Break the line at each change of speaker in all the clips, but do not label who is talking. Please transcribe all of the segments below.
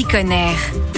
petit Conner.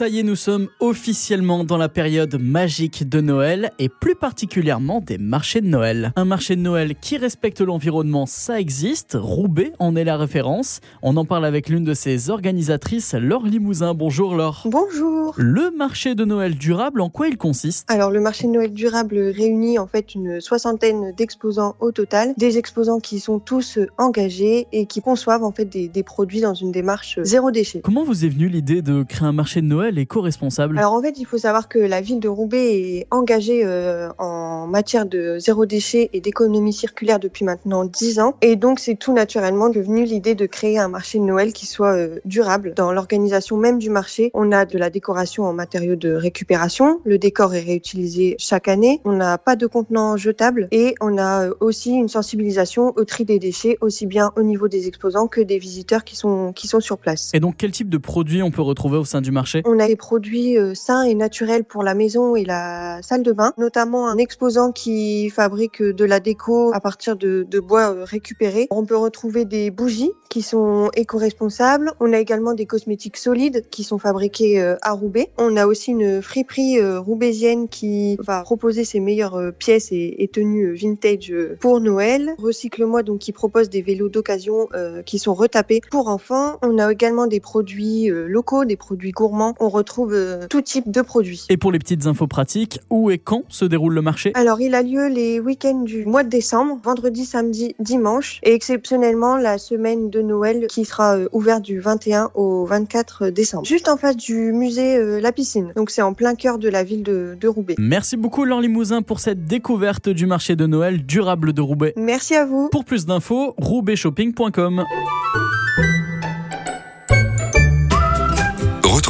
Ça y est, nous sommes officiellement dans la période magique de Noël et plus particulièrement des marchés de Noël. Un marché de Noël qui respecte l'environnement, ça existe. Roubaix en est la référence. On en parle avec l'une de ses organisatrices, Laure Limousin. Bonjour Laure.
Bonjour.
Le marché de Noël durable, en quoi il consiste?
Alors le marché de Noël durable réunit en fait une soixantaine d'exposants au total, des exposants qui sont tous engagés et qui conçoivent en fait des, des produits dans une démarche zéro déchet.
Comment vous est venue l'idée de créer un marché de Noël? Éco-responsable
Alors en fait, il faut savoir que la ville de Roubaix est engagée euh, en matière de zéro déchet et d'économie circulaire depuis maintenant 10 ans. Et donc c'est tout naturellement devenu l'idée de créer un marché de Noël qui soit euh, durable. Dans l'organisation même du marché, on a de la décoration en matériaux de récupération. Le décor est réutilisé chaque année. On n'a pas de contenants jetables et on a euh, aussi une sensibilisation au tri des déchets, aussi bien au niveau des exposants que des visiteurs qui sont, qui sont sur place.
Et donc quel type de produits on peut retrouver au sein du marché?
On a des produits euh, sains et naturels pour la maison et la salle de bain, notamment un exposant qui fabrique de la déco à partir de, bois euh, récupéré. On peut retrouver des bougies qui sont éco-responsables. On a également des cosmétiques solides qui sont fabriqués euh, à Roubaix. On a aussi une friperie roubaisienne qui va proposer ses meilleures pièces et, tenues vintage pour Noël. Recycle-moi donc qui propose des vélos d'occasion qui sont retapés pour enfants. On a également des produits locaux, des produits gourmands retrouve euh, tout type de produits.
Et pour les petites infos pratiques, où et quand se déroule le marché?
Alors, il a lieu les week-ends du mois de décembre, vendredi, samedi, dimanche, et exceptionnellement la semaine de Noël qui sera euh, ouverte du 21 au 24 décembre. Juste en face du musée euh, La Piscine. Donc, c'est en plein cœur de la ville de, de Roubaix.
Merci beaucoup, Laure Limousin, pour cette découverte du marché de Noël durable de Roubaix.
Merci à vous.
Pour plus d'infos, roubaixshopping.com.